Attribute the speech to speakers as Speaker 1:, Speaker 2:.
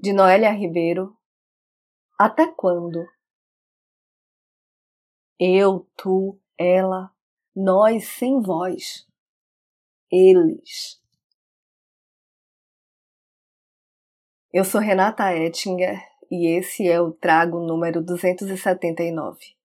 Speaker 1: de Noélia Ribeiro. Até quando? Eu, tu, ela, nós sem voz. Eles. Eu sou Renata Ettinger e esse é o trago número 279.